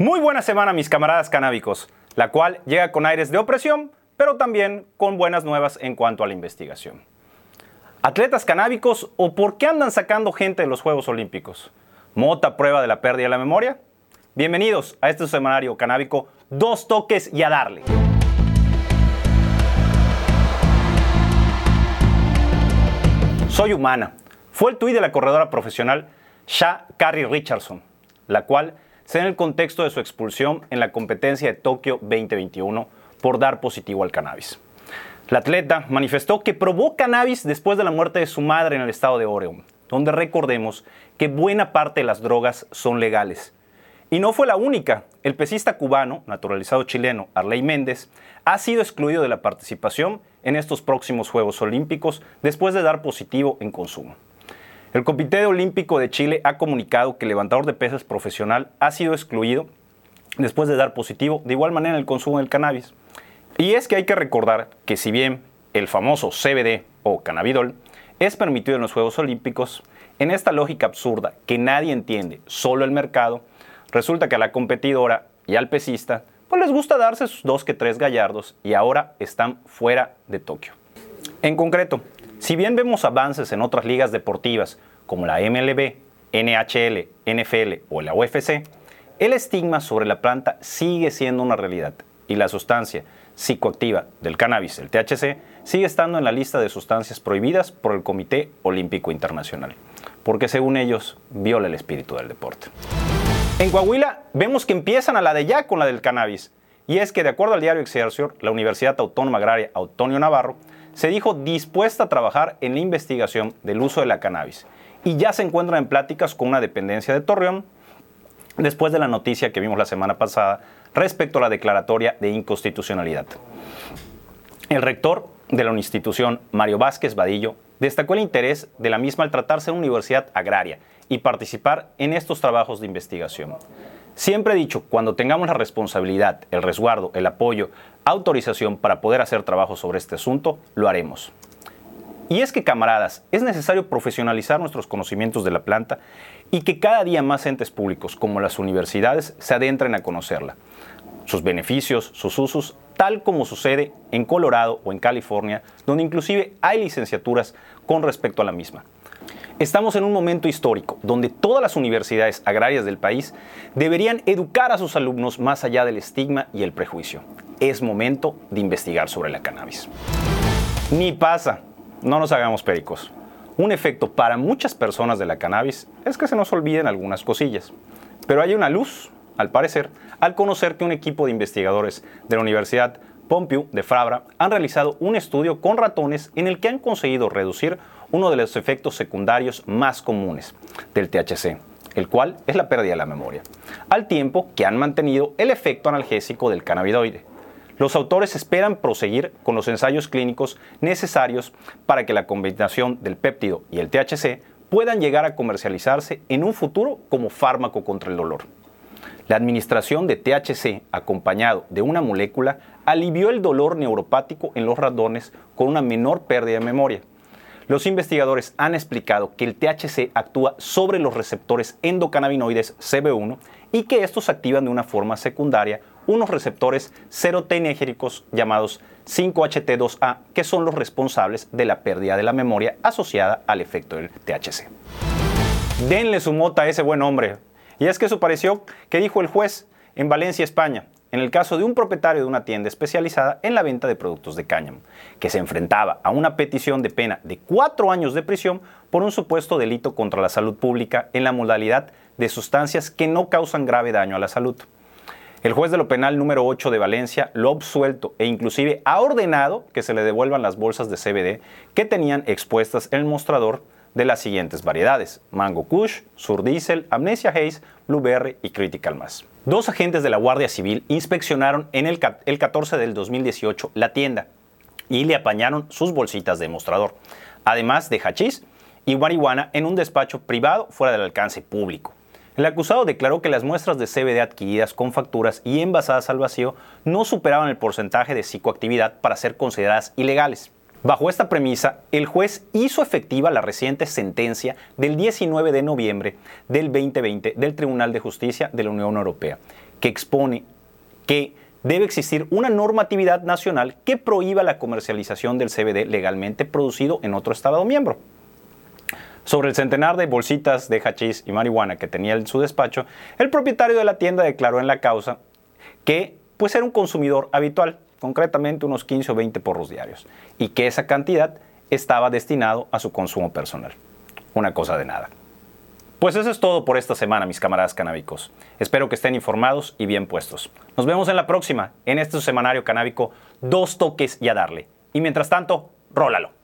Muy buena semana mis camaradas canábicos, la cual llega con aires de opresión, pero también con buenas nuevas en cuanto a la investigación. ¿Atletas canábicos o por qué andan sacando gente de los Juegos Olímpicos? ¿Mota prueba de la pérdida de la memoria? Bienvenidos a este semanario canábico, dos toques y a darle. Soy humana. Fue el tuit de la corredora profesional Sha Carrie Richardson, la cual se en el contexto de su expulsión en la competencia de Tokio 2021 por dar positivo al cannabis. La atleta manifestó que probó cannabis después de la muerte de su madre en el estado de Oregon, donde recordemos que buena parte de las drogas son legales. Y no fue la única. El pesista cubano, naturalizado chileno, Arley Méndez, ha sido excluido de la participación en estos próximos Juegos Olímpicos después de dar positivo en consumo. El Comité Olímpico de Chile ha comunicado que el levantador de pesas profesional ha sido excluido después de dar positivo, de igual manera el consumo del cannabis. Y es que hay que recordar que si bien el famoso CBD o cannabidol es permitido en los Juegos Olímpicos, en esta lógica absurda que nadie entiende, solo el mercado, resulta que a la competidora y al pesista pues les gusta darse sus dos que tres gallardos y ahora están fuera de Tokio. En concreto, si bien vemos avances en otras ligas deportivas como la MLB, NHL, NFL o la UFC, el estigma sobre la planta sigue siendo una realidad y la sustancia psicoactiva del cannabis, el THC, sigue estando en la lista de sustancias prohibidas por el Comité Olímpico Internacional, porque según ellos viola el espíritu del deporte. En Coahuila vemos que empiezan a la de ya con la del cannabis, y es que de acuerdo al diario Excelsior, la Universidad Autónoma Agraria Antonio Navarro se dijo dispuesta a trabajar en la investigación del uso de la cannabis y ya se encuentra en pláticas con una dependencia de Torreón después de la noticia que vimos la semana pasada respecto a la declaratoria de inconstitucionalidad. El rector de la institución, Mario Vázquez Vadillo, destacó el interés de la misma al tratarse de una universidad agraria y participar en estos trabajos de investigación. Siempre he dicho, cuando tengamos la responsabilidad, el resguardo, el apoyo, autorización para poder hacer trabajo sobre este asunto, lo haremos. Y es que, camaradas, es necesario profesionalizar nuestros conocimientos de la planta y que cada día más entes públicos, como las universidades, se adentren a conocerla, sus beneficios, sus usos, tal como sucede en Colorado o en California, donde inclusive hay licenciaturas con respecto a la misma. Estamos en un momento histórico donde todas las universidades agrarias del país deberían educar a sus alumnos más allá del estigma y el prejuicio. Es momento de investigar sobre la cannabis. Ni pasa, no nos hagamos pericos. Un efecto para muchas personas de la cannabis es que se nos olviden algunas cosillas. Pero hay una luz, al parecer, al conocer que un equipo de investigadores de la Universidad Pompeu de Fabra han realizado un estudio con ratones en el que han conseguido reducir uno de los efectos secundarios más comunes del THC, el cual es la pérdida de la memoria, al tiempo que han mantenido el efecto analgésico del cannabidoide. Los autores esperan proseguir con los ensayos clínicos necesarios para que la combinación del péptido y el THC puedan llegar a comercializarse en un futuro como fármaco contra el dolor. La administración de THC acompañado de una molécula alivió el dolor neuropático en los ratones con una menor pérdida de memoria. Los investigadores han explicado que el THC actúa sobre los receptores endocannabinoides CB1 y que estos activan de una forma secundaria unos receptores serotenérgicos llamados 5HT2A, que son los responsables de la pérdida de la memoria asociada al efecto del THC. Denle su mota a ese buen hombre. Y es que eso pareció que dijo el juez en Valencia, España en el caso de un propietario de una tienda especializada en la venta de productos de cáñamo, que se enfrentaba a una petición de pena de cuatro años de prisión por un supuesto delito contra la salud pública en la modalidad de sustancias que no causan grave daño a la salud. El juez de lo penal número 8 de Valencia lo ha absuelto e inclusive ha ordenado que se le devuelvan las bolsas de CBD que tenían expuestas en el mostrador de las siguientes variedades: Mango Kush, Sur Diesel, Amnesia Haze, Blueberry y Critical Mass. Dos agentes de la Guardia Civil inspeccionaron en el, el 14 del 2018 la tienda y le apañaron sus bolsitas de mostrador, además de hachís y marihuana en un despacho privado fuera del alcance público. El acusado declaró que las muestras de CBD adquiridas con facturas y envasadas al vacío no superaban el porcentaje de psicoactividad para ser consideradas ilegales. Bajo esta premisa, el juez hizo efectiva la reciente sentencia del 19 de noviembre del 2020 del Tribunal de Justicia de la Unión Europea, que expone que debe existir una normatividad nacional que prohíba la comercialización del CBD legalmente producido en otro Estado miembro. Sobre el centenar de bolsitas de hachís y marihuana que tenía en su despacho, el propietario de la tienda declaró en la causa que pues era un consumidor habitual, concretamente unos 15 o 20 porros diarios, y que esa cantidad estaba destinado a su consumo personal. Una cosa de nada. Pues eso es todo por esta semana, mis camaradas canábicos. Espero que estén informados y bien puestos. Nos vemos en la próxima, en este semanario canábico, dos toques y a darle. Y mientras tanto, rólalo.